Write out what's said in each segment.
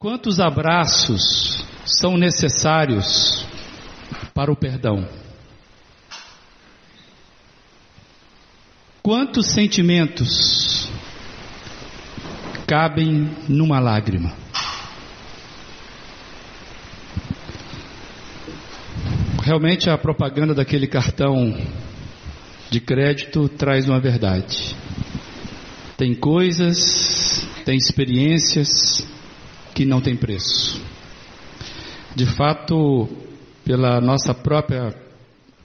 Quantos abraços são necessários para o perdão? Quantos sentimentos cabem numa lágrima? Realmente a propaganda daquele cartão de crédito traz uma verdade. Tem coisas, tem experiências, que não tem preço. De fato, pela nossa própria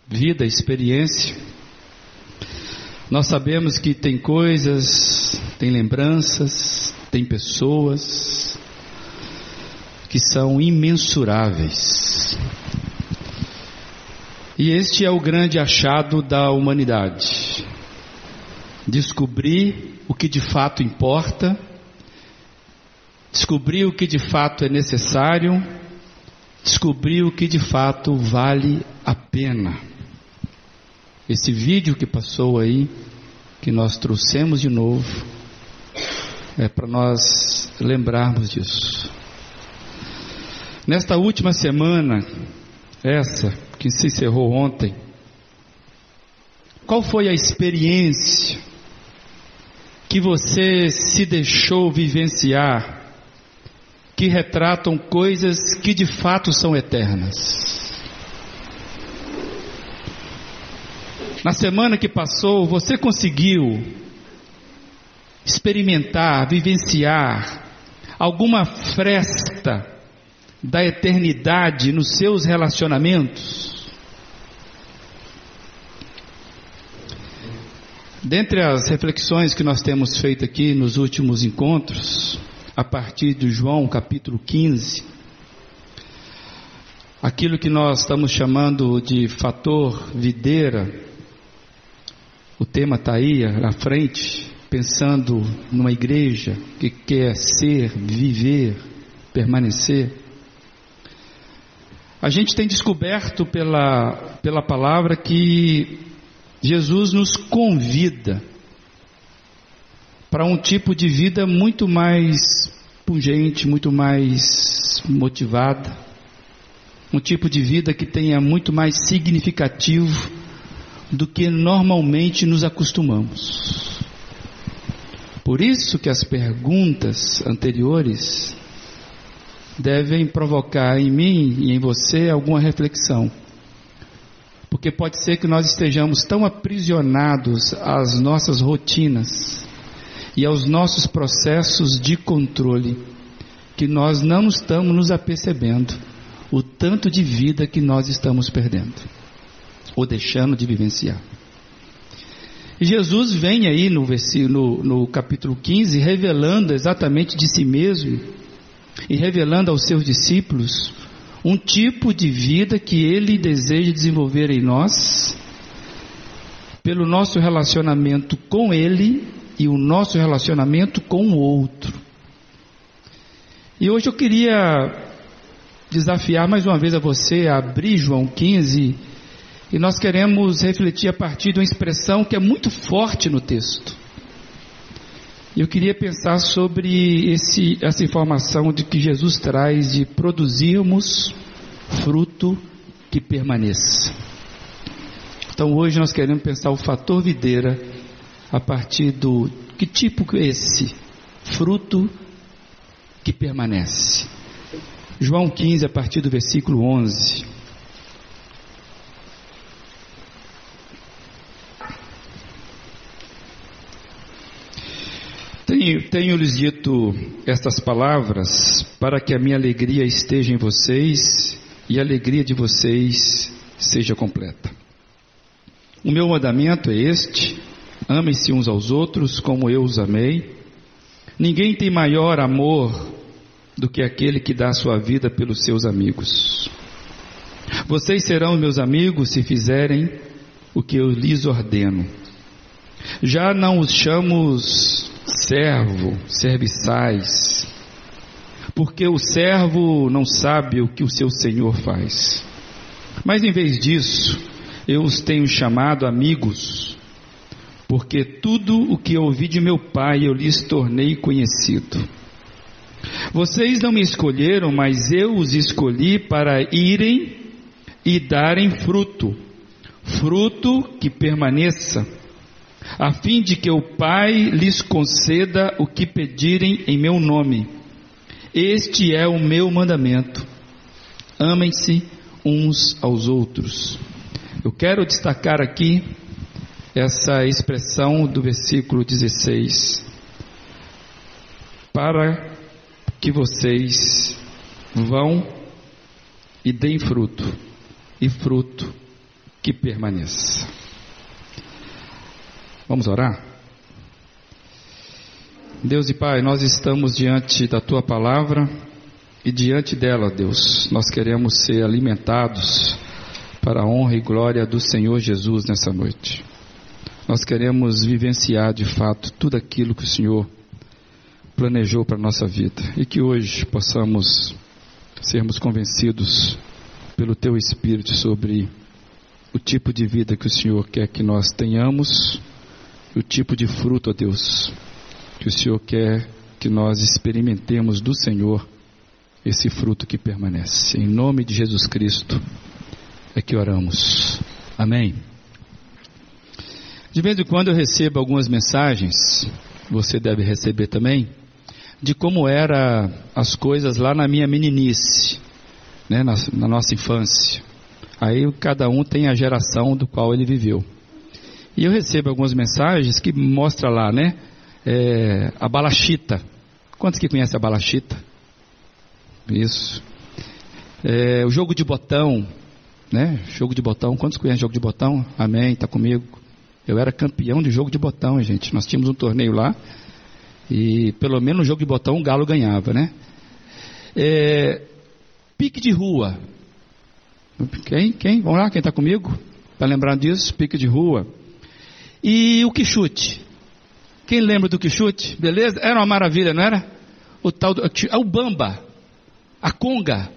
vida, experiência, nós sabemos que tem coisas, tem lembranças, tem pessoas que são imensuráveis. E este é o grande achado da humanidade. Descobrir o que de fato importa descobrir o que de fato é necessário, descobrir o que de fato vale a pena. Esse vídeo que passou aí, que nós trouxemos de novo, é para nós lembrarmos disso. Nesta última semana, essa que se encerrou ontem, qual foi a experiência que você se deixou vivenciar que retratam coisas que de fato são eternas. Na semana que passou, você conseguiu experimentar, vivenciar alguma fresta da eternidade nos seus relacionamentos? Dentre as reflexões que nós temos feito aqui nos últimos encontros, a partir de João capítulo 15, aquilo que nós estamos chamando de fator videira, o tema está aí à frente, pensando numa igreja que quer ser, viver, permanecer. A gente tem descoberto pela, pela palavra que Jesus nos convida para um tipo de vida muito mais pungente, muito mais motivada, um tipo de vida que tenha muito mais significativo do que normalmente nos acostumamos. Por isso que as perguntas anteriores devem provocar em mim e em você alguma reflexão. Porque pode ser que nós estejamos tão aprisionados às nossas rotinas, e aos nossos processos de controle, que nós não estamos nos apercebendo o tanto de vida que nós estamos perdendo ou deixando de vivenciar. Jesus vem aí no, no, no capítulo 15 revelando exatamente de si mesmo e revelando aos seus discípulos um tipo de vida que ele deseja desenvolver em nós, pelo nosso relacionamento com ele e o nosso relacionamento com o outro. E hoje eu queria desafiar mais uma vez a você a abrir João 15 e nós queremos refletir a partir de uma expressão que é muito forte no texto. Eu queria pensar sobre esse, essa informação de que Jesus traz de produzirmos fruto que permaneça. Então hoje nós queremos pensar o fator videira a partir do que tipo é esse fruto que permanece. João 15, a partir do versículo 11. Tenho, tenho lhes dito estas palavras para que a minha alegria esteja em vocês e a alegria de vocês seja completa. O meu mandamento é este: Amem-se uns aos outros como eu os amei. Ninguém tem maior amor do que aquele que dá sua vida pelos seus amigos. Vocês serão meus amigos se fizerem o que eu lhes ordeno. Já não os chamo servo, serviçais, porque o servo não sabe o que o seu senhor faz. Mas em vez disso, eu os tenho chamado amigos porque tudo o que ouvi de meu pai eu lhes tornei conhecido. Vocês não me escolheram, mas eu os escolhi para irem e darem fruto, fruto que permaneça, a fim de que o Pai lhes conceda o que pedirem em meu nome. Este é o meu mandamento. Amem-se uns aos outros. Eu quero destacar aqui essa expressão do versículo 16. Para que vocês vão e deem fruto, e fruto que permaneça. Vamos orar? Deus e Pai, nós estamos diante da Tua palavra e diante dela, Deus, nós queremos ser alimentados para a honra e glória do Senhor Jesus nessa noite. Nós queremos vivenciar de fato tudo aquilo que o Senhor planejou para a nossa vida e que hoje possamos sermos convencidos pelo Teu Espírito sobre o tipo de vida que o Senhor quer que nós tenhamos, o tipo de fruto, ó Deus, que o Senhor quer que nós experimentemos do Senhor esse fruto que permanece. Em nome de Jesus Cristo é que oramos. Amém. De vez em quando eu recebo algumas mensagens, você deve receber também, de como eram as coisas lá na minha meninice, né, na, na nossa infância. Aí cada um tem a geração do qual ele viveu. E eu recebo algumas mensagens que mostra lá, né, é, a balachita. Quantos que conhecem a balachita? Isso. É, o jogo de botão, né? Jogo de botão. Quantos conhecem jogo de botão? Amém. Está comigo. Eu era campeão de jogo de botão, gente. Nós tínhamos um torneio lá e pelo menos no jogo de botão o Galo ganhava, né? É, pique de rua. Quem? Quem? Vamos lá, quem está comigo? Para lembrar disso, pique de rua. E o que chute? Quem lembra do que chute? Beleza? Era uma maravilha, não era? O tal do, é o bamba, a conga.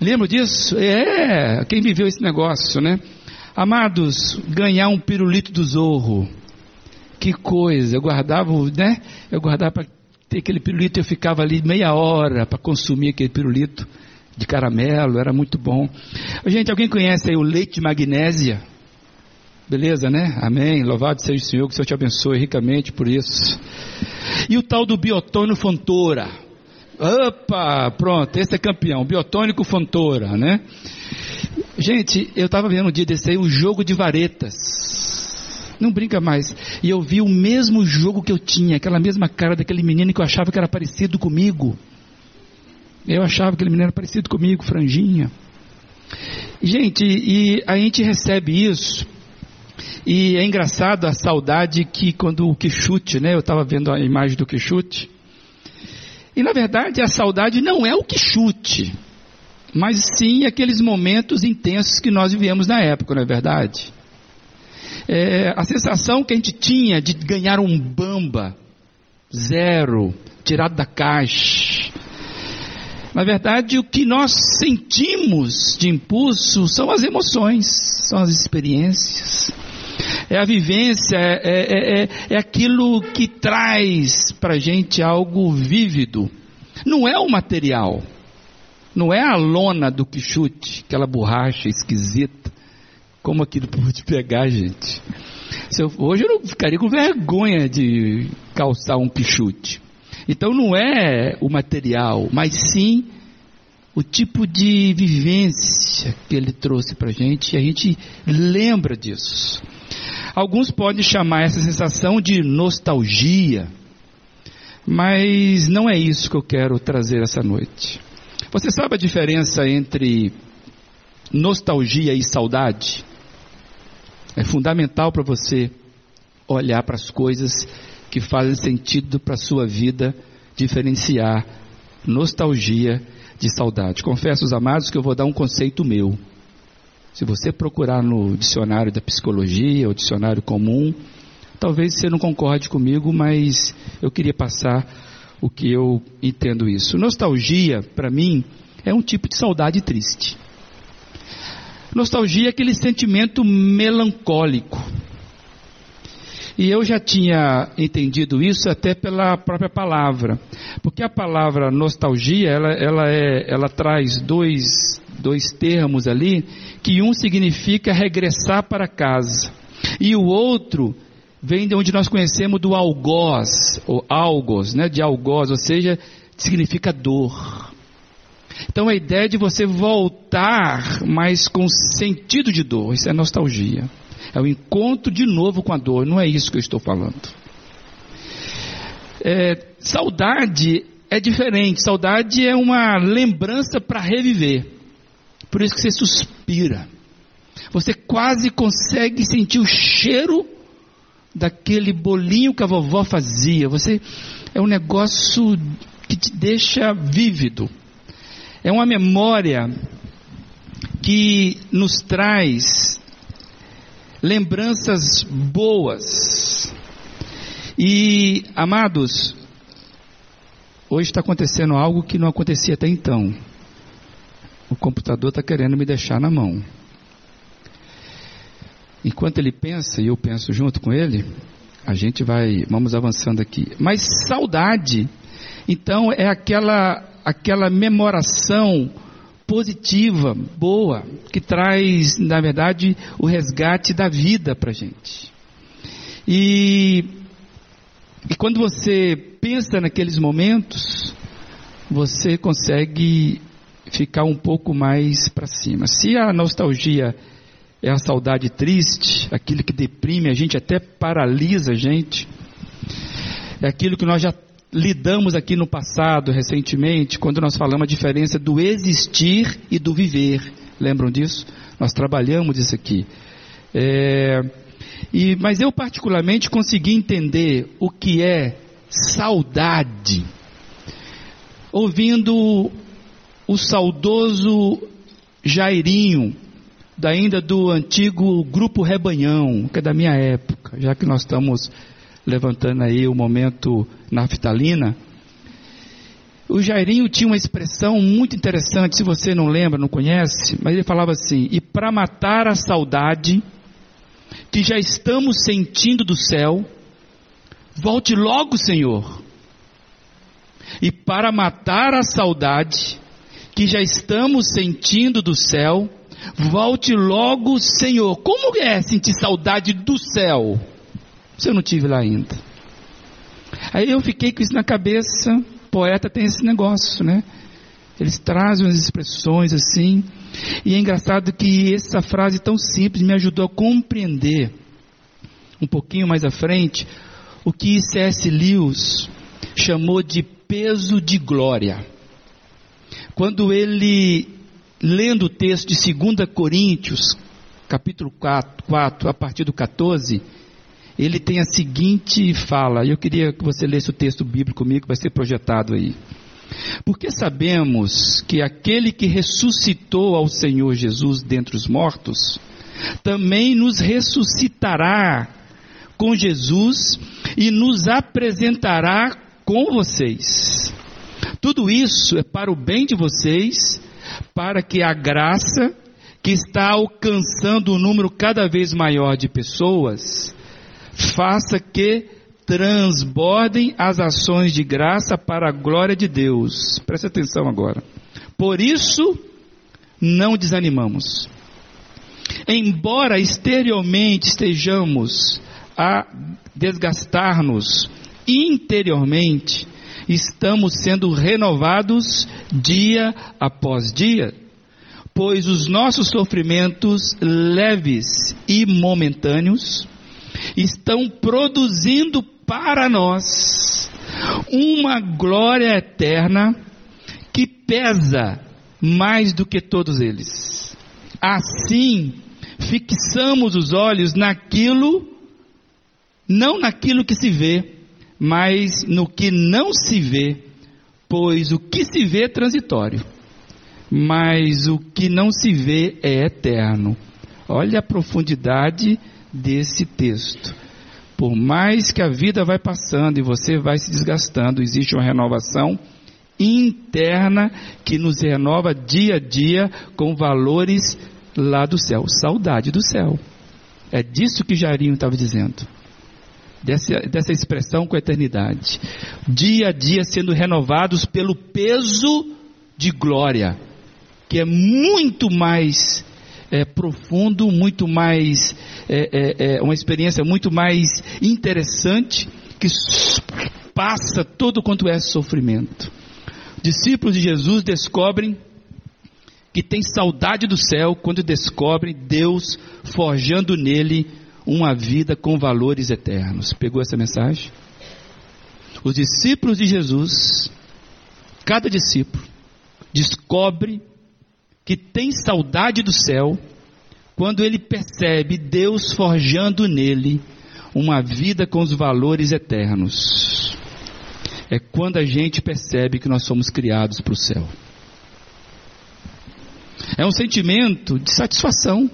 Lembra disso? É, quem viveu esse negócio, né? Amados, ganhar um pirulito do zorro. Que coisa, eu guardava, né? Eu guardava para ter aquele pirulito, eu ficava ali meia hora para consumir aquele pirulito de caramelo, era muito bom. Gente, alguém conhece aí o leite de magnésia? Beleza, né? Amém. Louvado seja o Senhor, que o Senhor te abençoe ricamente por isso. E o tal do biotônio Fontoura. Opa, pronto, esse é campeão. Biotônico Fontoura, né? Gente, eu estava vendo um dia desse aí um jogo de varetas. Não brinca mais. E eu vi o mesmo jogo que eu tinha, aquela mesma cara daquele menino que eu achava que era parecido comigo. Eu achava que aquele menino era parecido comigo, franjinha. Gente, e a gente recebe isso. E é engraçado a saudade que quando o Quixute, né? Eu estava vendo a imagem do Quixute. E na verdade a saudade não é o Quixute mas sim aqueles momentos intensos que nós vivemos na época, não é verdade? É, a sensação que a gente tinha de ganhar um bamba, zero, tirado da caixa. Na verdade, o que nós sentimos de impulso são as emoções, são as experiências. É a vivência, é, é, é, é aquilo que traz para a gente algo vívido. Não é o material. Não é a lona do quichute, aquela borracha esquisita. Como aquilo pode pegar, gente? Eu, hoje eu não ficaria com vergonha de calçar um quichute. Então não é o material, mas sim o tipo de vivência que ele trouxe para a gente e a gente lembra disso. Alguns podem chamar essa sensação de nostalgia, mas não é isso que eu quero trazer essa noite. Você sabe a diferença entre nostalgia e saudade? É fundamental para você olhar para as coisas que fazem sentido para a sua vida, diferenciar nostalgia de saudade. Confesso, os amados, que eu vou dar um conceito meu. Se você procurar no dicionário da psicologia, ou dicionário comum, talvez você não concorde comigo, mas eu queria passar o que eu entendo isso. Nostalgia, para mim, é um tipo de saudade triste. Nostalgia é aquele sentimento melancólico. E eu já tinha entendido isso até pela própria palavra, porque a palavra nostalgia, ela, ela, é, ela traz dois, dois termos ali, que um significa regressar para casa, e o outro vem de onde nós conhecemos do algoz, ou algos, né, de algoz, ou seja, significa dor. Então a ideia de você voltar, mas com sentido de dor, isso é nostalgia. É o encontro de novo com a dor, não é isso que eu estou falando. É, saudade é diferente, saudade é uma lembrança para reviver. Por isso que você suspira. Você quase consegue sentir o cheiro daquele bolinho que a vovó fazia. Você é um negócio que te deixa vívido. É uma memória que nos traz lembranças boas. E, amados, hoje está acontecendo algo que não acontecia até então. O computador está querendo me deixar na mão. Enquanto ele pensa e eu penso junto com ele, a gente vai, vamos avançando aqui. Mas saudade, então, é aquela, aquela memoração positiva, boa, que traz, na verdade, o resgate da vida para a gente. E, e quando você pensa naqueles momentos, você consegue ficar um pouco mais para cima. Se a nostalgia é a saudade triste, aquilo que deprime a gente, até paralisa a gente, é aquilo que nós já lidamos aqui no passado, recentemente, quando nós falamos a diferença do existir e do viver. Lembram disso? Nós trabalhamos isso aqui. É, e, mas eu particularmente consegui entender o que é saudade, ouvindo o saudoso Jairinho, ainda do antigo grupo Rebanhão, que é da minha época, já que nós estamos levantando aí o momento naftalina. O Jairinho tinha uma expressão muito interessante, se você não lembra, não conhece, mas ele falava assim: e para matar a saudade que já estamos sentindo do céu, volte logo, Senhor. E para matar a saudade que já estamos sentindo do céu, volte logo, Senhor. Como é sentir saudade do céu? Se eu não tive lá ainda. Aí eu fiquei com isso na cabeça. Poeta tem esse negócio, né? Eles trazem umas expressões assim. E é engraçado que essa frase tão simples me ajudou a compreender um pouquinho mais à frente o que C.S. Lewis chamou de peso de glória. Quando ele, lendo o texto de 2 Coríntios, capítulo 4, 4, a partir do 14, ele tem a seguinte fala, eu queria que você lesse o texto bíblico comigo, vai ser projetado aí. Porque sabemos que aquele que ressuscitou ao Senhor Jesus dentre os mortos, também nos ressuscitará com Jesus e nos apresentará com vocês. Tudo isso é para o bem de vocês, para que a graça que está alcançando um número cada vez maior de pessoas faça que transbordem as ações de graça para a glória de Deus. Preste atenção agora. Por isso, não desanimamos. Embora exteriormente estejamos a desgastar-nos, interiormente estamos sendo renovados dia após dia, pois os nossos sofrimentos leves e momentâneos estão produzindo para nós uma glória eterna que pesa mais do que todos eles. Assim, fixamos os olhos naquilo, não naquilo que se vê, mas no que não se vê, pois o que se vê é transitório, mas o que não se vê é eterno. Olha a profundidade desse texto. Por mais que a vida vai passando e você vai se desgastando, existe uma renovação interna que nos renova dia a dia com valores lá do céu, saudade do céu. É disso que Jairinho estava dizendo. Dessa, dessa expressão com a eternidade. Dia a dia sendo renovados pelo peso de glória, que é muito mais é, profundo, muito mais, é, é, é uma experiência muito mais interessante, que passa todo quanto é sofrimento. Discípulos de Jesus descobrem que tem saudade do céu quando descobrem Deus forjando nele uma vida com valores eternos. Pegou essa mensagem? Os discípulos de Jesus, cada discípulo, descobre que tem saudade do céu quando ele percebe Deus forjando nele uma vida com os valores eternos. É quando a gente percebe que nós somos criados para o céu. É um sentimento de satisfação,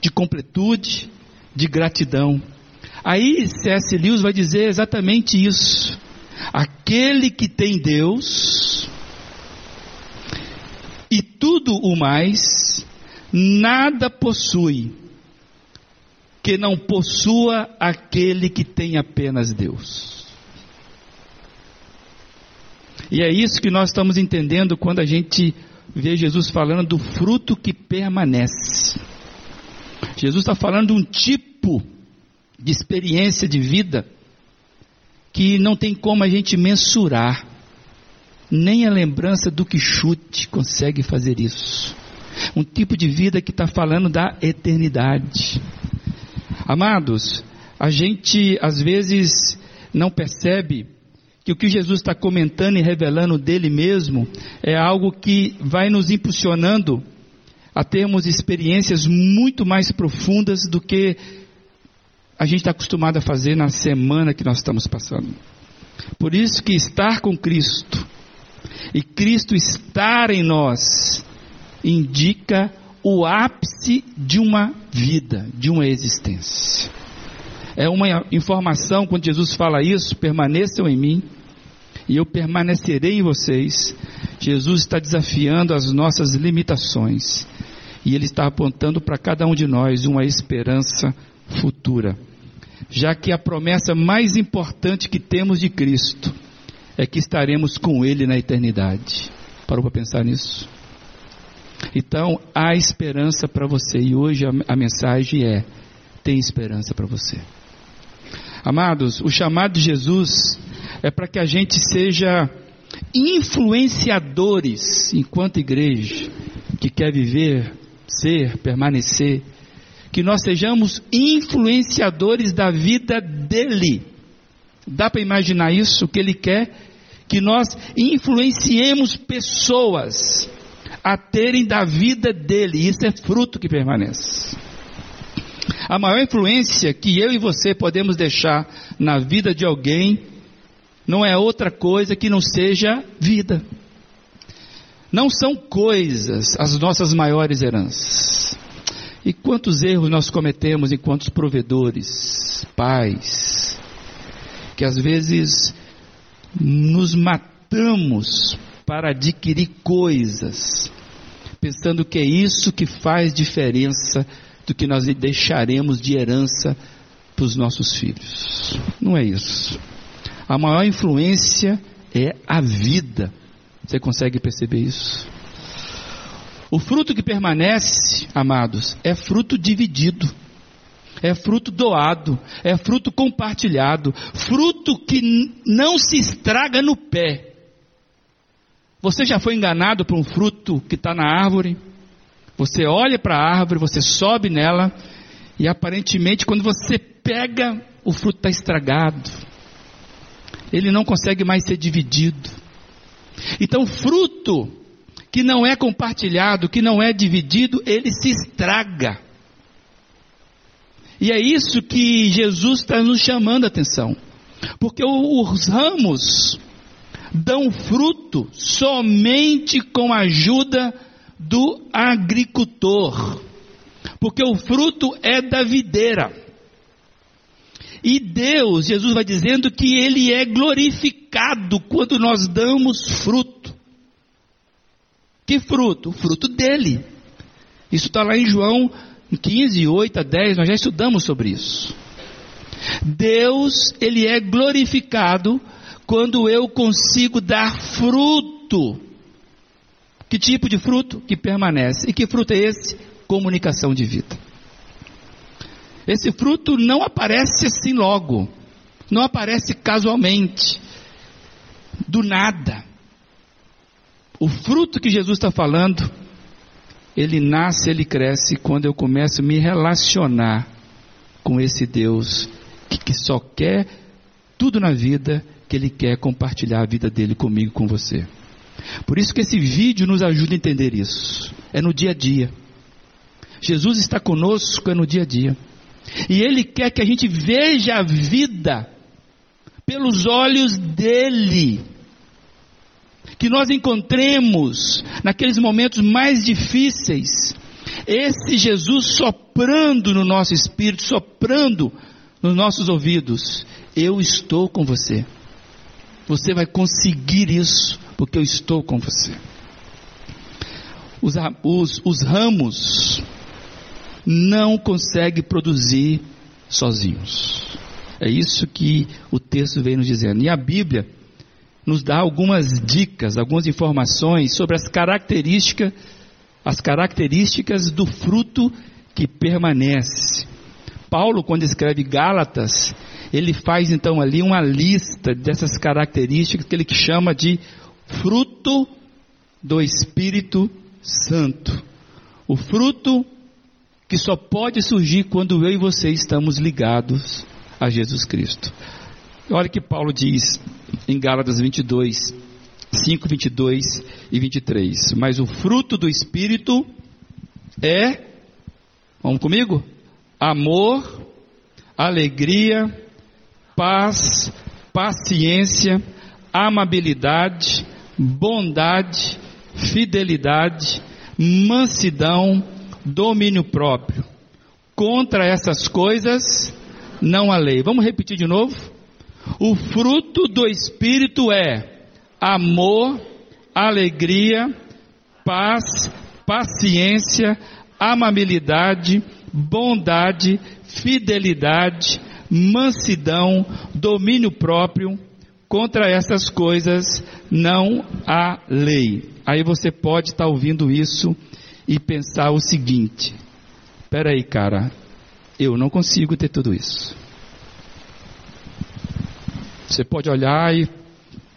de completude, de gratidão. Aí C.S. Lewis vai dizer exatamente isso. Aquele que tem Deus e tudo o mais, nada possui que não possua aquele que tem apenas Deus. E é isso que nós estamos entendendo quando a gente vê Jesus falando do fruto que permanece. Jesus está falando de um tipo de experiência de vida que não tem como a gente mensurar. Nem a lembrança do que chute consegue fazer isso. Um tipo de vida que está falando da eternidade. Amados, a gente às vezes não percebe que o que Jesus está comentando e revelando dele mesmo é algo que vai nos impulsionando a termos experiências muito mais profundas do que a gente está acostumado a fazer na semana que nós estamos passando. Por isso que estar com Cristo e Cristo estar em nós indica o ápice de uma vida, de uma existência. É uma informação, quando Jesus fala isso, permaneçam em mim e eu permanecerei em vocês. Jesus está desafiando as nossas limitações e Ele está apontando para cada um de nós uma esperança futura. Já que a promessa mais importante que temos de Cristo é que estaremos com Ele na eternidade. Parou para pensar nisso? Então, há esperança para você e hoje a, a mensagem é: tem esperança para você. Amados, o chamado de Jesus é para que a gente seja influenciadores enquanto igreja que quer viver, ser, permanecer, que nós sejamos influenciadores da vida dele. Dá para imaginar isso? O que ele quer? Que nós influenciemos pessoas a terem da vida dele. Isso é fruto que permanece. A maior influência que eu e você podemos deixar na vida de alguém não é outra coisa que não seja vida. Não são coisas as nossas maiores heranças. E quantos erros nós cometemos enquanto provedores, pais, que às vezes nos matamos para adquirir coisas, pensando que é isso que faz diferença do que nós deixaremos de herança para os nossos filhos. Não é isso. A maior influência é a vida. Você consegue perceber isso? O fruto que permanece, amados, é fruto dividido, é fruto doado, é fruto compartilhado, fruto que não se estraga no pé. Você já foi enganado por um fruto que está na árvore? Você olha para a árvore, você sobe nela, e aparentemente, quando você pega, o fruto está estragado. Ele não consegue mais ser dividido. Então, fruto que não é compartilhado, que não é dividido, ele se estraga. E é isso que Jesus está nos chamando a atenção. Porque os ramos dão fruto somente com a ajuda do agricultor, porque o fruto é da videira. E Deus, Jesus vai dizendo que Ele é glorificado quando nós damos fruto. Que fruto? O fruto dele. Isso está lá em João 15, 8 a 10, nós já estudamos sobre isso. Deus, ele é glorificado quando eu consigo dar fruto. Que tipo de fruto? Que permanece. E que fruto é esse? Comunicação de vida. Esse fruto não aparece assim logo, não aparece casualmente, do nada. O fruto que Jesus está falando, ele nasce, ele cresce quando eu começo a me relacionar com esse Deus que, que só quer tudo na vida, que ele quer compartilhar a vida dele comigo, com você. Por isso que esse vídeo nos ajuda a entender isso. É no dia a dia. Jesus está conosco é no dia a dia. E Ele quer que a gente veja a vida pelos olhos dele. Que nós encontremos naqueles momentos mais difíceis esse Jesus soprando no nosso espírito, soprando nos nossos ouvidos. Eu estou com você. Você vai conseguir isso, porque eu estou com você. Os, os, os ramos não consegue produzir sozinhos. É isso que o texto vem nos dizendo. E a Bíblia nos dá algumas dicas, algumas informações sobre as características, as características do fruto que permanece. Paulo, quando escreve Gálatas, ele faz então ali uma lista dessas características que ele chama de fruto do Espírito Santo. O fruto que só pode surgir quando eu e você estamos ligados a Jesus Cristo. Olha que Paulo diz em Gálatas 22, 5, 22 e 23. Mas o fruto do Espírito é, vamos comigo? Amor, alegria, paz, paciência, amabilidade, bondade, fidelidade, mansidão, domínio próprio. Contra essas coisas não há lei. Vamos repetir de novo? O fruto do Espírito é amor, alegria, paz, paciência, amabilidade, bondade, fidelidade, mansidão, domínio próprio. Contra essas coisas não há lei. Aí você pode estar ouvindo isso e pensar o seguinte: aí, cara, eu não consigo ter tudo isso. Você pode olhar e,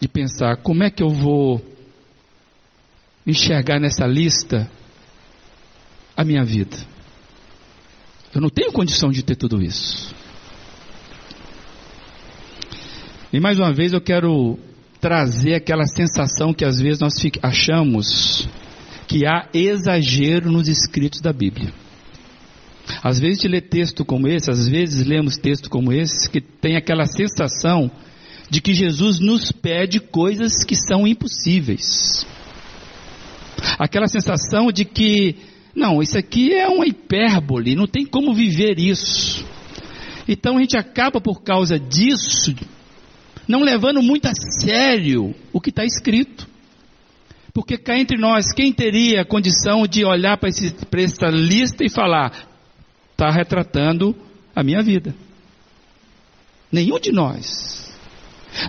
e pensar: como é que eu vou enxergar nessa lista a minha vida? Eu não tenho condição de ter tudo isso. E mais uma vez eu quero trazer aquela sensação que às vezes nós achamos que há exagero nos escritos da Bíblia. Às vezes de ler texto como esse, às vezes lemos texto como esse, que tem aquela sensação de que Jesus nos pede coisas que são impossíveis. Aquela sensação de que, não, isso aqui é uma hipérbole, não tem como viver isso. Então a gente acaba por causa disso, não levando muito a sério o que está escrito. Porque cá entre nós, quem teria a condição de olhar para essa lista e falar, está retratando a minha vida? Nenhum de nós.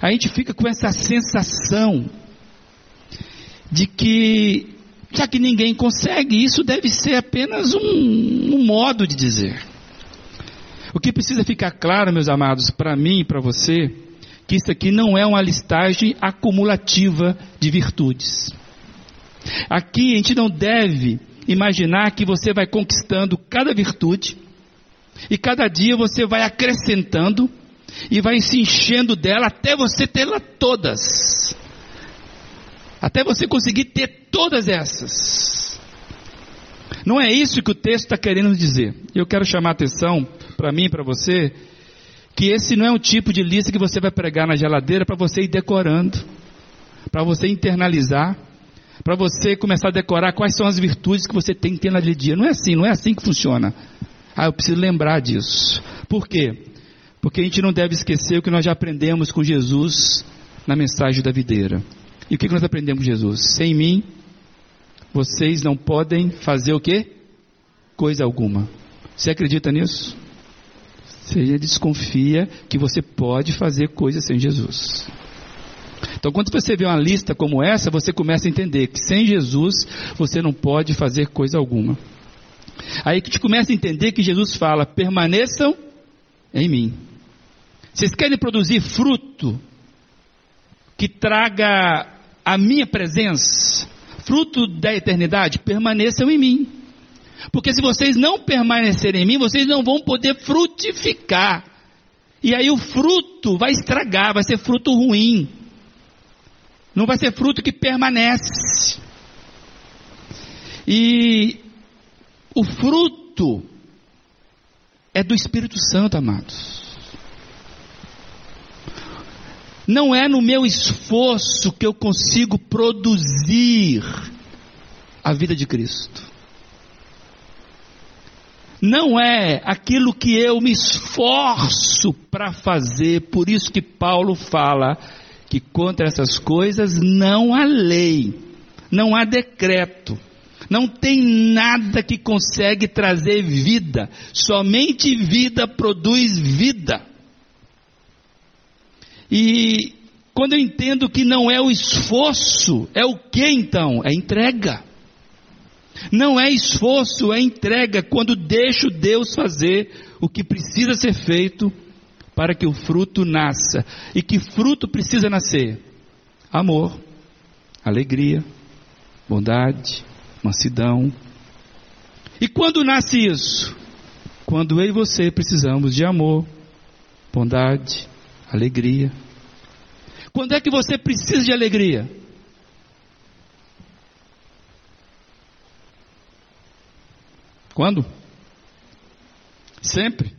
A gente fica com essa sensação de que, já que ninguém consegue, isso deve ser apenas um, um modo de dizer. O que precisa ficar claro, meus amados, para mim e para você, que isso aqui não é uma listagem acumulativa de virtudes. Aqui a gente não deve imaginar que você vai conquistando cada virtude e cada dia você vai acrescentando e vai se enchendo dela até você tê-la todas. Até você conseguir ter todas essas. Não é isso que o texto está querendo dizer. Eu quero chamar a atenção para mim e para você que esse não é um tipo de lista que você vai pregar na geladeira para você ir decorando, para você internalizar para você começar a decorar quais são as virtudes que você tem que ter naquele dia. Não é assim, não é assim que funciona. Ah, eu preciso lembrar disso. Por quê? Porque a gente não deve esquecer o que nós já aprendemos com Jesus na mensagem da videira. E o que nós aprendemos com Jesus? Sem mim, vocês não podem fazer o quê? Coisa alguma. Você acredita nisso? Você desconfia que você pode fazer coisas sem Jesus. Então, quando você vê uma lista como essa, você começa a entender que sem Jesus você não pode fazer coisa alguma. Aí que começa a entender que Jesus fala: permaneçam em mim. Vocês querem produzir fruto que traga a minha presença, fruto da eternidade? Permaneçam em mim. Porque se vocês não permanecerem em mim, vocês não vão poder frutificar. E aí o fruto vai estragar, vai ser fruto ruim. Não vai ser fruto que permanece. E o fruto é do Espírito Santo, amados. Não é no meu esforço que eu consigo produzir a vida de Cristo. Não é aquilo que eu me esforço para fazer, por isso que Paulo fala que contra essas coisas não há lei, não há decreto. Não tem nada que consegue trazer vida, somente vida produz vida. E quando eu entendo que não é o esforço, é o que então? É entrega. Não é esforço, é entrega quando deixo Deus fazer o que precisa ser feito para que o fruto nasça. E que fruto precisa nascer? Amor, alegria, bondade, mansidão. E quando nasce isso? Quando eu e você precisamos de amor, bondade, alegria. Quando é que você precisa de alegria? Quando? Sempre.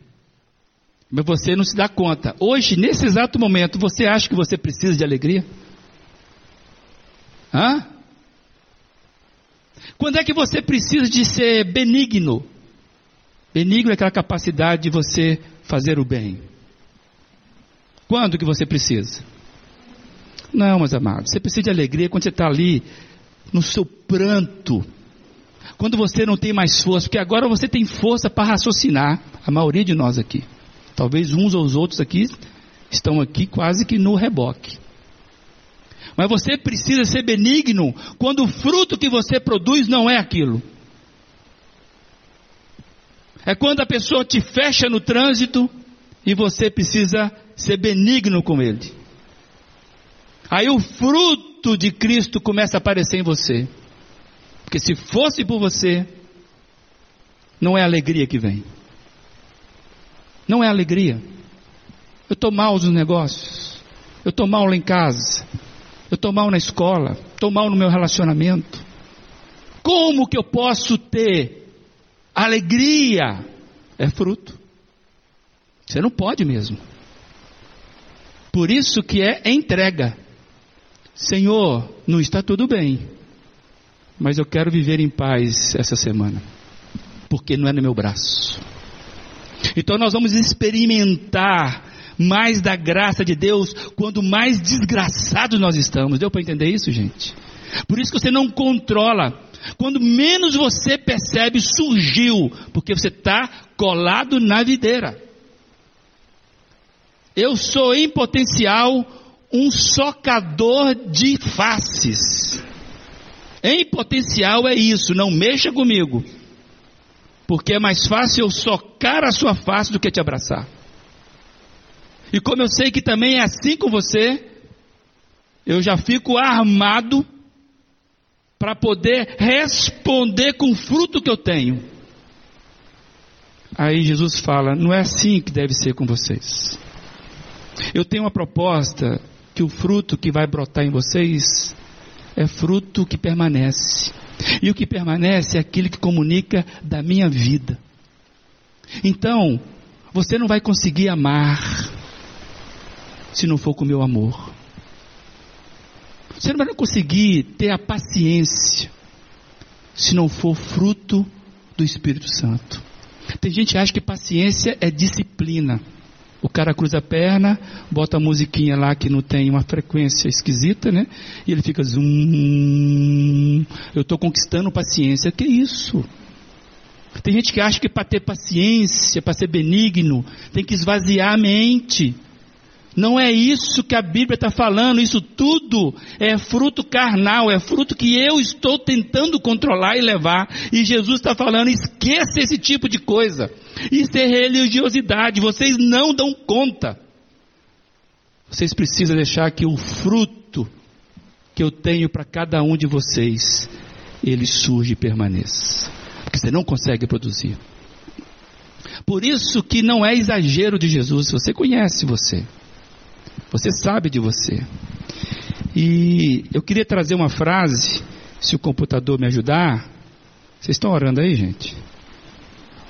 Mas você não se dá conta. Hoje, nesse exato momento, você acha que você precisa de alegria? Hã? Quando é que você precisa de ser benigno? Benigno é aquela capacidade de você fazer o bem. Quando que você precisa? Não, meus amados, você precisa de alegria quando você está ali no seu pranto. Quando você não tem mais força, porque agora você tem força para raciocinar, a maioria de nós aqui. Talvez uns ou os outros aqui estão aqui quase que no reboque. Mas você precisa ser benigno quando o fruto que você produz não é aquilo. É quando a pessoa te fecha no trânsito e você precisa ser benigno com ele. Aí o fruto de Cristo começa a aparecer em você. Porque se fosse por você, não é alegria que vem. Não é alegria. Eu estou mal nos negócios. Eu estou mal lá em casa. Eu estou mal na escola. Estou mal no meu relacionamento. Como que eu posso ter alegria? É fruto. Você não pode mesmo. Por isso que é entrega. Senhor, não está tudo bem, mas eu quero viver em paz essa semana, porque não é no meu braço. Então nós vamos experimentar mais da graça de Deus quando mais desgraçados nós estamos. Deu para entender isso, gente? Por isso que você não controla. Quando menos você percebe, surgiu, porque você está colado na videira. Eu sou em potencial um socador de faces. Em potencial é isso, não mexa comigo. Porque é mais fácil eu socar a sua face do que te abraçar. E como eu sei que também é assim com você, eu já fico armado para poder responder com o fruto que eu tenho. Aí Jesus fala: não é assim que deve ser com vocês. Eu tenho uma proposta que o fruto que vai brotar em vocês é fruto que permanece. E o que permanece é aquele que comunica da minha vida. Então, você não vai conseguir amar se não for com o meu amor. Você não vai conseguir ter a paciência se não for fruto do Espírito Santo. Tem gente que acha que paciência é disciplina. O cara cruza a perna, bota a musiquinha lá que não tem uma frequência esquisita, né? E ele fica zum. Eu estou conquistando paciência. Que isso? Tem gente que acha que para ter paciência, para ser benigno, tem que esvaziar a mente. Não é isso que a Bíblia está falando, isso tudo é fruto carnal, é fruto que eu estou tentando controlar e levar. E Jesus está falando: esqueça esse tipo de coisa. Isso é religiosidade, vocês não dão conta. Vocês precisam deixar que o fruto que eu tenho para cada um de vocês, ele surge e permaneça. Porque você não consegue produzir. Por isso que não é exagero de Jesus, você conhece você. Você sabe de você. E eu queria trazer uma frase, se o computador me ajudar. Vocês estão orando aí, gente?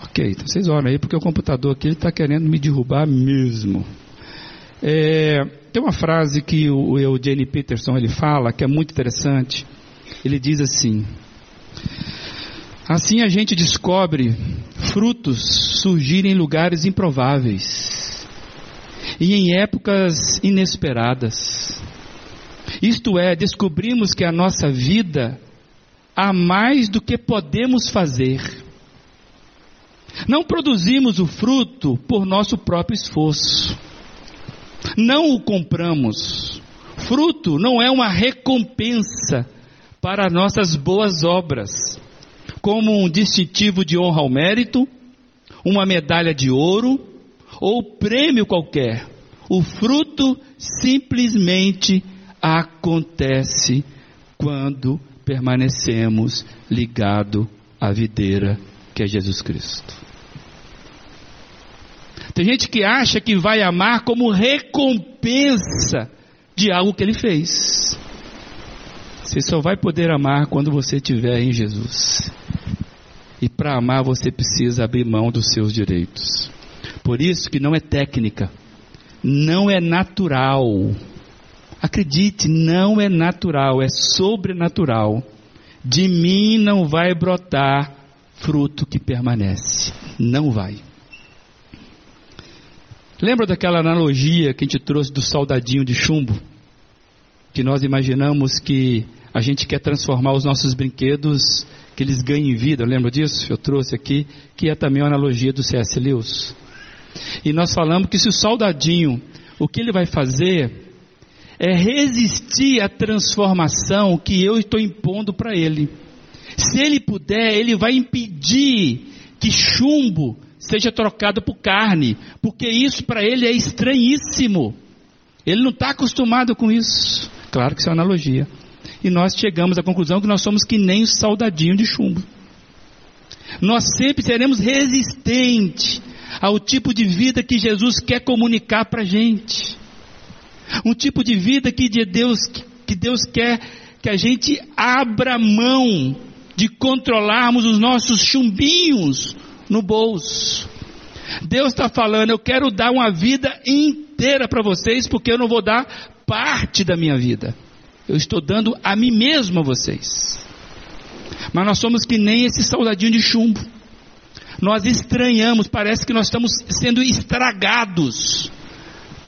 Ok, então vocês oram aí, porque o computador aqui está querendo me derrubar mesmo. É, tem uma frase que o Eugene Peterson ele fala que é muito interessante. Ele diz assim: Assim a gente descobre frutos surgirem em lugares improváveis e em épocas inesperadas. Isto é, descobrimos que a nossa vida há mais do que podemos fazer. Não produzimos o fruto por nosso próprio esforço não o compramos. Fruto não é uma recompensa para nossas boas obras, como um distintivo de honra ao mérito, uma medalha de ouro ou prêmio qualquer. O fruto simplesmente acontece quando permanecemos ligado à videira que é Jesus Cristo. Tem gente que acha que vai amar como recompensa de algo que ele fez. Você só vai poder amar quando você estiver em Jesus. E para amar você precisa abrir mão dos seus direitos. Por isso que não é técnica, não é natural. Acredite, não é natural, é sobrenatural. De mim não vai brotar fruto que permanece. Não vai. Lembra daquela analogia que a gente trouxe do soldadinho de chumbo? Que nós imaginamos que a gente quer transformar os nossos brinquedos, que eles ganhem vida. Lembra disso? Eu trouxe aqui, que é também uma analogia do C.S. Lewis. E nós falamos que se o soldadinho, o que ele vai fazer é resistir à transformação que eu estou impondo para ele. Se ele puder, ele vai impedir que chumbo seja trocado por carne, porque isso para ele é estranhíssimo. Ele não está acostumado com isso. Claro que isso é uma analogia. E nós chegamos à conclusão que nós somos que nem o soldadinho de chumbo. Nós sempre seremos resistentes ao tipo de vida que Jesus quer comunicar para a gente. Um tipo de vida que de Deus, que Deus quer que a gente abra mão de controlarmos os nossos chumbinhos, no bolso. Deus está falando, eu quero dar uma vida inteira para vocês, porque eu não vou dar parte da minha vida. Eu estou dando a mim mesmo a vocês. Mas nós somos que nem esse soldadinho de chumbo. Nós estranhamos, parece que nós estamos sendo estragados.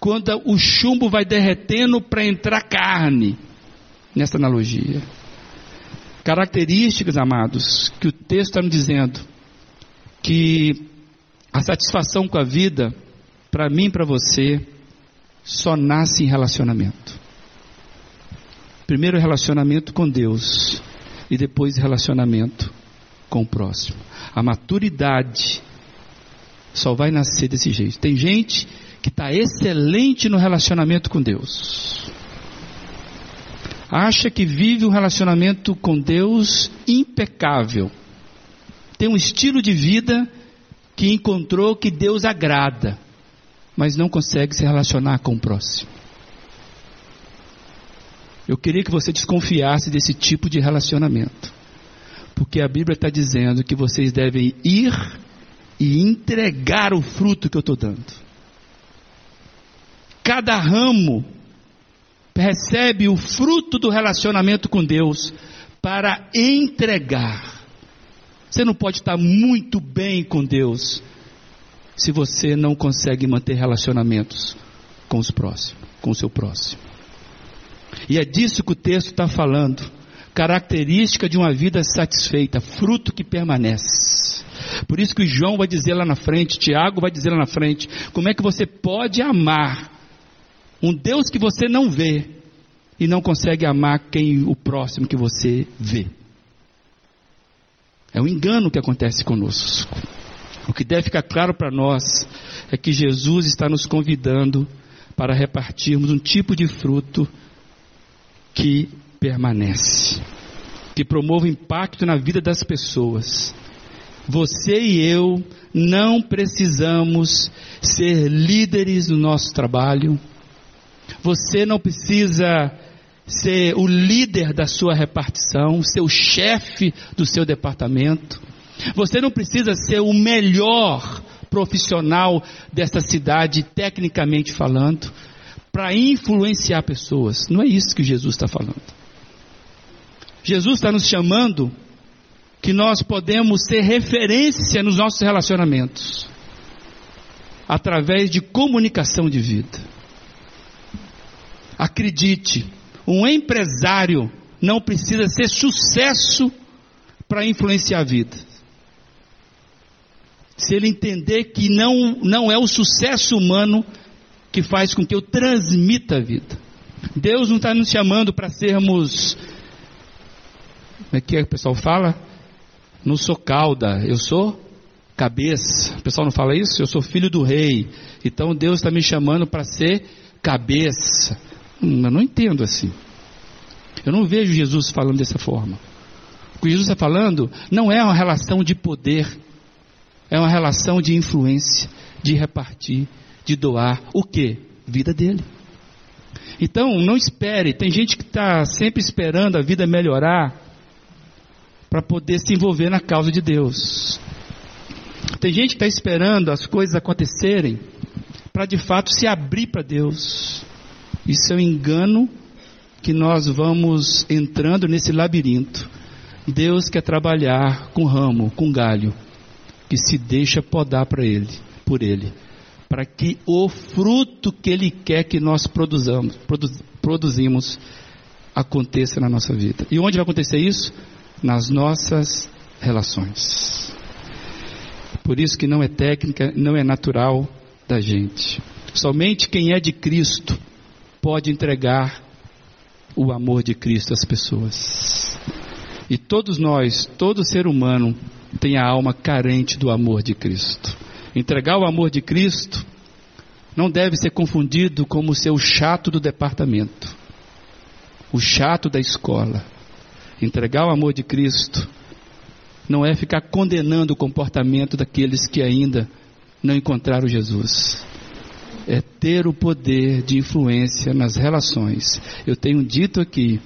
Quando o chumbo vai derretendo para entrar carne. Nessa analogia. Características, amados, que o texto está me dizendo que a satisfação com a vida, para mim e para você, só nasce em relacionamento. Primeiro relacionamento com Deus e depois relacionamento com o próximo. A maturidade só vai nascer desse jeito. Tem gente que está excelente no relacionamento com Deus. Acha que vive um relacionamento com Deus impecável tem um estilo de vida que encontrou que Deus agrada, mas não consegue se relacionar com o próximo. Eu queria que você desconfiasse desse tipo de relacionamento, porque a Bíblia está dizendo que vocês devem ir e entregar o fruto que eu estou dando. Cada ramo recebe o fruto do relacionamento com Deus para entregar. Você não pode estar muito bem com Deus se você não consegue manter relacionamentos com os próximos, com o seu próximo. E é disso que o texto está falando. Característica de uma vida satisfeita, fruto que permanece. Por isso que João vai dizer lá na frente, Tiago vai dizer lá na frente, como é que você pode amar um Deus que você não vê e não consegue amar quem o próximo que você vê. É um engano que acontece conosco. O que deve ficar claro para nós é que Jesus está nos convidando para repartirmos um tipo de fruto que permanece, que promove impacto na vida das pessoas. Você e eu não precisamos ser líderes no nosso trabalho. Você não precisa ser o líder da sua repartição, ser o chefe do seu departamento. Você não precisa ser o melhor profissional dessa cidade, tecnicamente falando, para influenciar pessoas. Não é isso que Jesus está falando. Jesus está nos chamando que nós podemos ser referência nos nossos relacionamentos, através de comunicação de vida. Acredite, um empresário não precisa ser sucesso para influenciar a vida. Se ele entender que não, não é o sucesso humano que faz com que eu transmita a vida. Deus não está nos chamando para sermos. Como é que é, o pessoal fala? Não sou cauda, eu sou cabeça. O pessoal não fala isso? Eu sou filho do rei. Então Deus está me chamando para ser cabeça. Hum, eu não entendo assim. Eu não vejo Jesus falando dessa forma. O que Jesus está falando não é uma relação de poder, é uma relação de influência, de repartir, de doar. O que? Vida dele. Então, não espere. Tem gente que está sempre esperando a vida melhorar para poder se envolver na causa de Deus. Tem gente que está esperando as coisas acontecerem para de fato se abrir para Deus. Isso é um engano que nós vamos entrando nesse labirinto. Deus quer trabalhar com ramo, com galho, que se deixa podar para ele, por ele, para que o fruto que ele quer que nós produzamos, produz, produzimos aconteça na nossa vida. E onde vai acontecer isso? Nas nossas relações. Por isso que não é técnica, não é natural da gente. Somente quem é de Cristo pode entregar o amor de Cristo às pessoas. E todos nós, todo ser humano, tem a alma carente do amor de Cristo. Entregar o amor de Cristo não deve ser confundido como ser o chato do departamento, o chato da escola. Entregar o amor de Cristo não é ficar condenando o comportamento daqueles que ainda não encontraram Jesus é ter o poder de influência nas relações. Eu tenho dito aqui,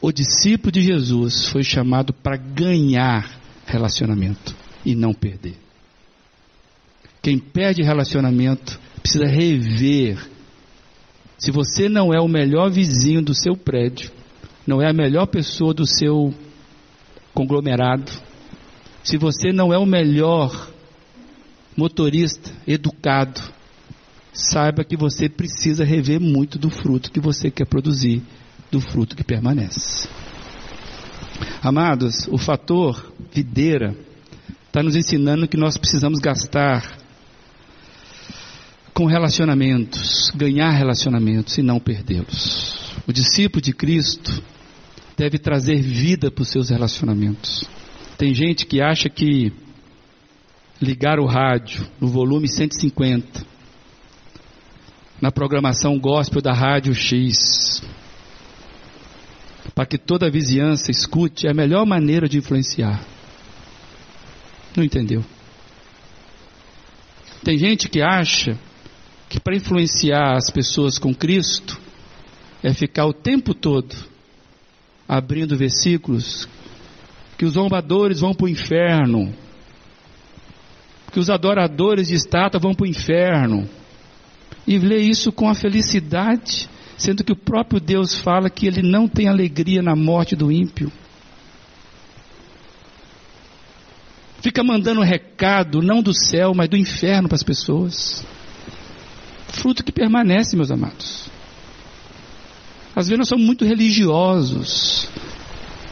o discípulo de Jesus foi chamado para ganhar relacionamento e não perder. Quem perde relacionamento precisa rever. Se você não é o melhor vizinho do seu prédio, não é a melhor pessoa do seu conglomerado, se você não é o melhor motorista educado, saiba que você precisa rever muito do fruto que você quer produzir, do fruto que permanece. Amados, o fator videira está nos ensinando que nós precisamos gastar com relacionamentos, ganhar relacionamentos e não perdê-los. O discípulo de Cristo deve trazer vida para os seus relacionamentos. Tem gente que acha que ligar o rádio no volume 150 na programação gospel da Rádio X. Para que toda a vizinhança escute, é a melhor maneira de influenciar. Não entendeu? Tem gente que acha que para influenciar as pessoas com Cristo é ficar o tempo todo abrindo versículos que os zombadores vão para o inferno, que os adoradores de estátua vão para o inferno e lê isso com a felicidade, sendo que o próprio Deus fala que ele não tem alegria na morte do ímpio. Fica mandando recado, não do céu, mas do inferno para as pessoas. Fruto que permanece, meus amados. Às vezes nós somos muito religiosos.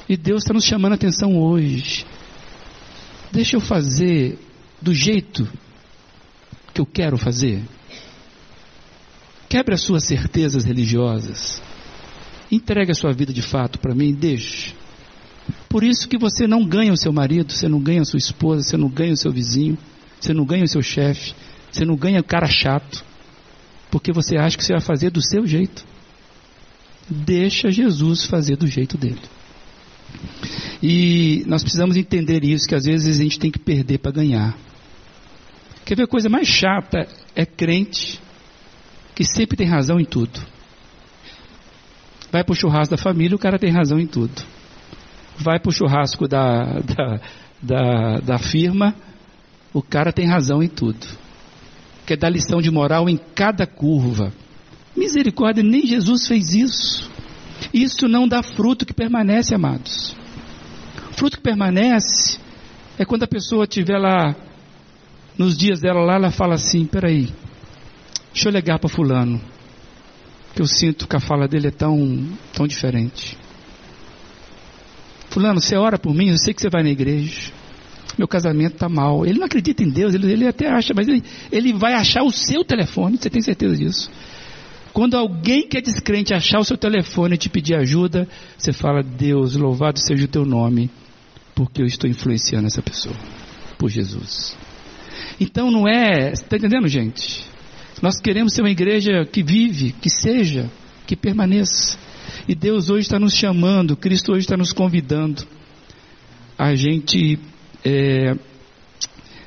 E Deus está nos chamando a atenção hoje. Deixa eu fazer do jeito que eu quero fazer. Quebre as suas certezas religiosas. Entregue a sua vida de fato para mim, deixe. Por isso que você não ganha o seu marido, você não ganha a sua esposa, você não ganha o seu vizinho, você não ganha o seu chefe, você não ganha o cara chato, porque você acha que você vai fazer do seu jeito. Deixa Jesus fazer do jeito dele. E nós precisamos entender isso, que às vezes a gente tem que perder para ganhar. Quer ver a coisa mais chata? É crente que sempre tem razão em tudo. Vai para o churrasco da família, o cara tem razão em tudo. Vai para o churrasco da, da, da, da firma, o cara tem razão em tudo. Quer dar lição de moral em cada curva. Misericórdia, nem Jesus fez isso. Isso não dá fruto que permanece, amados. Fruto que permanece é quando a pessoa estiver lá, nos dias dela lá, ela fala assim: peraí, deixa eu ligar para Fulano, que eu sinto que a fala dele é tão, tão diferente. Fulano, você ora por mim, eu sei que você vai na igreja. Meu casamento está mal. Ele não acredita em Deus, ele, ele até acha, mas ele, ele vai achar o seu telefone, você tem certeza disso? Quando alguém que é descrente achar o seu telefone e te pedir ajuda, você fala: Deus, louvado seja o teu nome, porque eu estou influenciando essa pessoa por Jesus. Então não é, está entendendo, gente? Nós queremos ser uma igreja que vive, que seja, que permaneça. E Deus hoje está nos chamando, Cristo hoje está nos convidando a gente, é,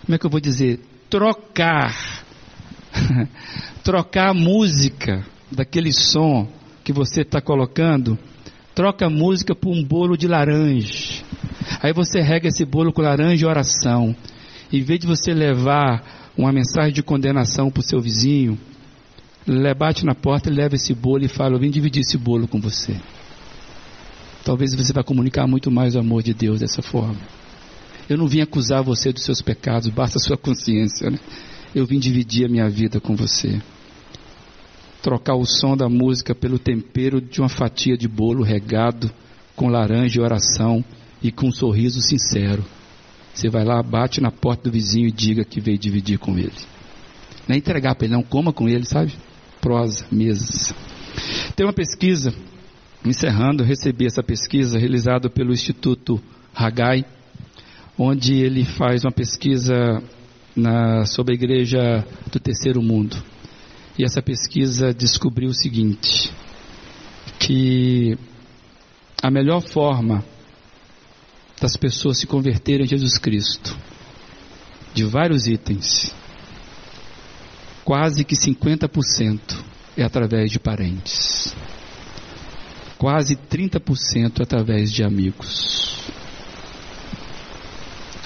como é que eu vou dizer, trocar, trocar a música daquele som que você está colocando, troca a música por um bolo de laranja. Aí você rega esse bolo com laranja e oração. Em vez de você levar uma mensagem de condenação para o seu vizinho, bate na porta e leva esse bolo e fala: Eu vim dividir esse bolo com você. Talvez você vai comunicar muito mais o amor de Deus dessa forma. Eu não vim acusar você dos seus pecados, basta a sua consciência. Né? Eu vim dividir a minha vida com você trocar o som da música pelo tempero de uma fatia de bolo regado com laranja e oração e com um sorriso sincero. Você vai lá, bate na porta do vizinho e diga que veio dividir com ele. Não é entregar para ele, não, coma com ele, sabe? Prosa, mesas. Tem uma pesquisa, encerrando, eu recebi essa pesquisa realizada pelo Instituto Hagai, onde ele faz uma pesquisa na, sobre a igreja do terceiro mundo. E essa pesquisa descobriu o seguinte: que a melhor forma das pessoas se converterem a Jesus Cristo, de vários itens, quase que 50% é através de parentes, quase 30% é através de amigos.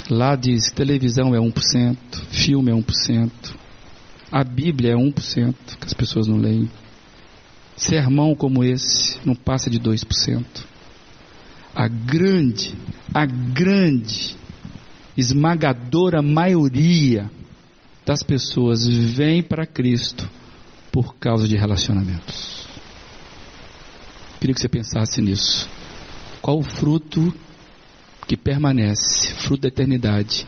Lá diz televisão é 1%, filme é 1%, a Bíblia é 1%, que as pessoas não leem. Sermão como esse não passa de 2%. A grande, a grande, esmagadora maioria das pessoas vem para Cristo por causa de relacionamentos. Queria que você pensasse nisso. Qual o fruto que permanece, fruto da eternidade,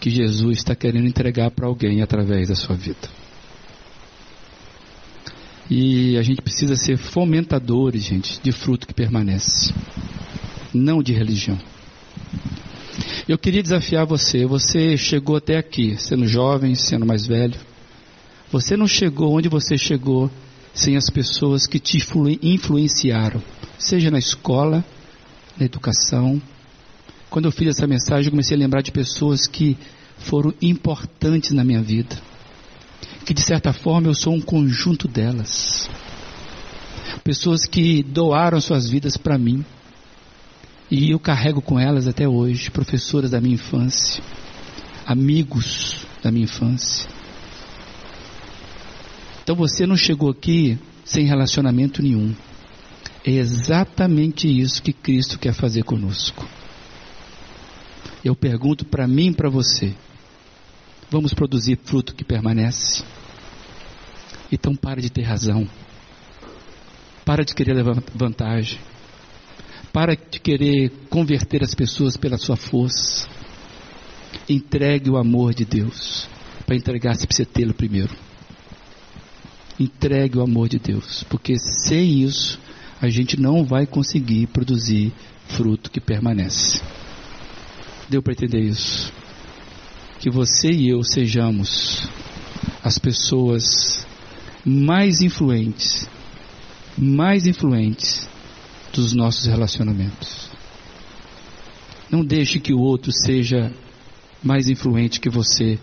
que Jesus está querendo entregar para alguém através da sua vida. E a gente precisa ser fomentadores, gente, de fruto que permanece, não de religião. Eu queria desafiar você. Você chegou até aqui, sendo jovem, sendo mais velho. Você não chegou onde você chegou sem as pessoas que te influenciaram, seja na escola, na educação, quando eu fiz essa mensagem, eu comecei a lembrar de pessoas que foram importantes na minha vida. Que de certa forma eu sou um conjunto delas. Pessoas que doaram suas vidas para mim. E eu carrego com elas até hoje, professoras da minha infância, amigos da minha infância. Então você não chegou aqui sem relacionamento nenhum. É exatamente isso que Cristo quer fazer conosco. Eu pergunto para mim e para você: vamos produzir fruto que permanece? Então para de ter razão. Para de querer levar vantagem. Para de querer converter as pessoas pela sua força. entregue o amor de Deus. Para entregar, você precisa tê-lo primeiro. Entregue o amor de Deus, porque sem isso a gente não vai conseguir produzir fruto que permanece. Deu para entender isso? Que você e eu sejamos as pessoas mais influentes, mais influentes dos nossos relacionamentos. Não deixe que o outro seja mais influente que você.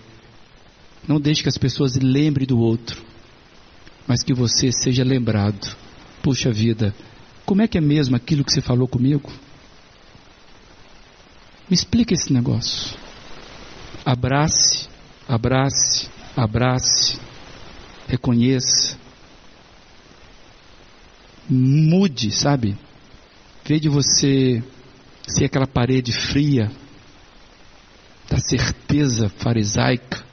Não deixe que as pessoas lembrem do outro, mas que você seja lembrado. Puxa vida, como é que é mesmo aquilo que você falou comigo? Me explica esse negócio. Abrace, abrace, abrace, reconheça, mude, sabe? Vê de você ser aquela parede fria da certeza farisaica,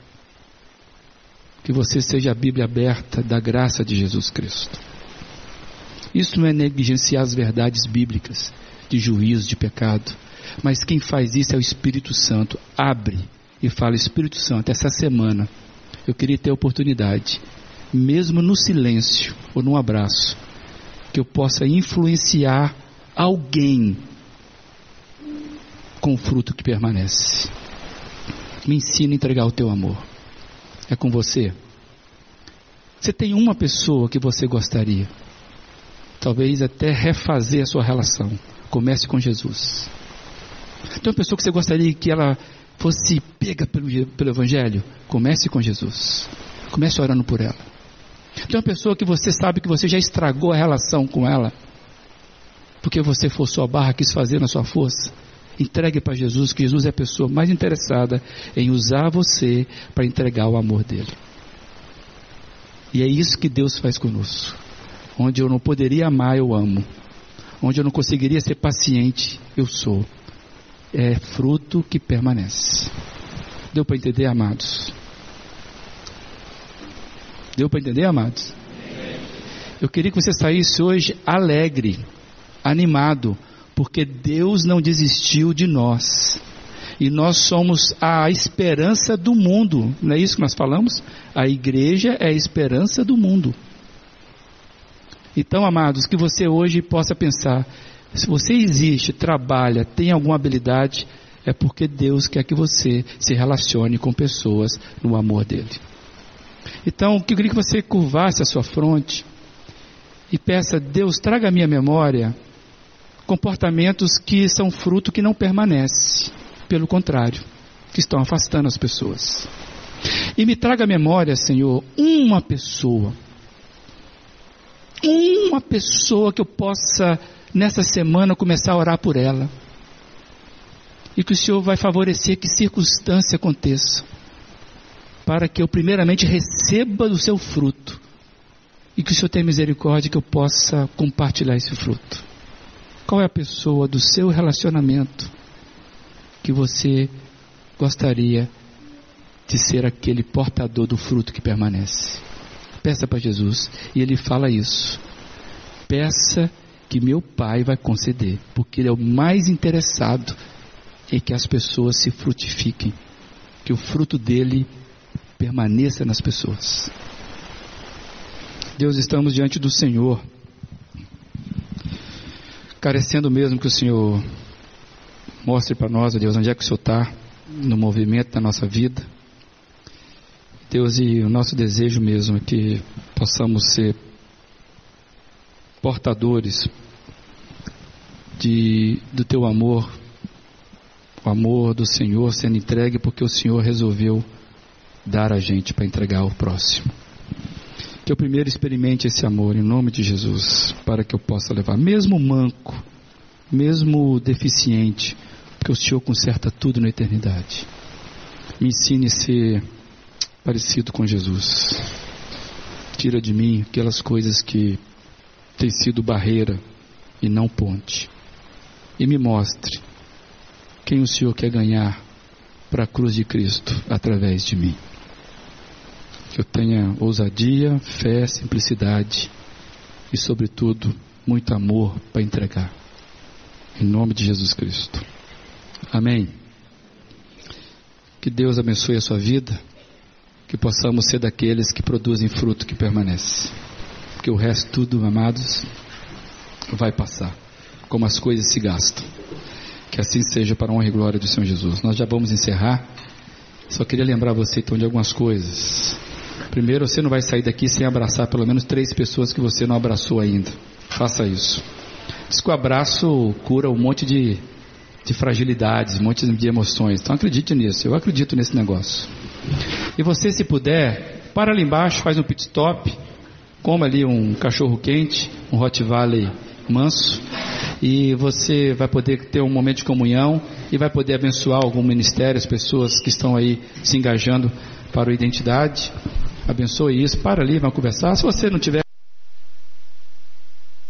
que você seja a Bíblia aberta da graça de Jesus Cristo. Isso não é negligenciar as verdades bíblicas de juízo, de pecado, mas quem faz isso é o Espírito Santo. Abre e fala: Espírito Santo, essa semana eu queria ter a oportunidade, mesmo no silêncio ou num abraço, que eu possa influenciar alguém com o fruto que permanece. Me ensina a entregar o teu amor. É com você. Você tem uma pessoa que você gostaria, talvez até refazer a sua relação. Comece com Jesus. Tem uma pessoa que você gostaria que ela fosse pega pelo, pelo Evangelho? Comece com Jesus. Comece orando por ela. Tem uma pessoa que você sabe que você já estragou a relação com ela, porque você forçou a barra, quis fazer na sua força. Entregue para Jesus, que Jesus é a pessoa mais interessada em usar você para entregar o amor dele. E é isso que Deus faz conosco. Onde eu não poderia amar, eu amo. Onde eu não conseguiria ser paciente, eu sou é fruto que permanece. Deu para entender, amados? Deu para entender, amados? Eu queria que você saísse hoje alegre, animado, porque Deus não desistiu de nós. E nós somos a esperança do mundo, não é isso que nós falamos? A igreja é a esperança do mundo. Então, amados, que você hoje possa pensar: se você existe, trabalha, tem alguma habilidade, é porque Deus quer que você se relacione com pessoas no amor dele. Então, eu queria que você curvasse a sua fronte e peça, Deus, traga à minha memória comportamentos que são fruto que não permanece, pelo contrário, que estão afastando as pessoas. E me traga à memória, Senhor, uma pessoa, uma pessoa que eu possa nessa semana começar a orar por ela. E que o Senhor vai favorecer que circunstância aconteça. Para que eu primeiramente receba do seu fruto. E que o Senhor tenha misericórdia que eu possa compartilhar esse fruto. Qual é a pessoa do seu relacionamento que você gostaria de ser aquele portador do fruto que permanece? Peça para Jesus. E ele fala isso. Peça que meu Pai vai conceder, porque Ele é o mais interessado em que as pessoas se frutifiquem, que o fruto dele permaneça nas pessoas. Deus, estamos diante do Senhor, carecendo mesmo que o Senhor mostre para nós, Deus, onde é que o Senhor está no movimento da nossa vida. Deus, e o nosso desejo mesmo é que possamos ser portadores de, do teu amor, o amor do Senhor sendo entregue porque o Senhor resolveu dar a gente para entregar ao próximo. Que eu primeiro experimente esse amor em nome de Jesus, para que eu possa levar, mesmo manco, mesmo deficiente, porque o Senhor conserta tudo na eternidade. Me ensine a ser parecido com Jesus. Tira de mim aquelas coisas que tem sido barreira e não ponte. E me mostre quem o Senhor quer ganhar para a cruz de Cristo através de mim. Que eu tenha ousadia, fé, simplicidade e, sobretudo, muito amor para entregar. Em nome de Jesus Cristo. Amém. Que Deus abençoe a sua vida, que possamos ser daqueles que produzem fruto que permanece. Porque o resto tudo, amados, vai passar, como as coisas se gastam. Que assim seja para a honra e glória do Senhor Jesus. Nós já vamos encerrar. Só queria lembrar você então de algumas coisas. Primeiro, você não vai sair daqui sem abraçar pelo menos três pessoas que você não abraçou ainda. Faça isso. Diz que o abraço cura um monte de, de fragilidades, um monte de emoções. Então acredite nisso. Eu acredito nesse negócio. E você, se puder, para ali embaixo, faz um pit stop, coma ali um cachorro quente, um hot valley manso, e você vai poder ter um momento de comunhão e vai poder abençoar algum ministério, as pessoas que estão aí se engajando para a identidade. Abençoe isso, para ali, vai conversar. Se você não tiver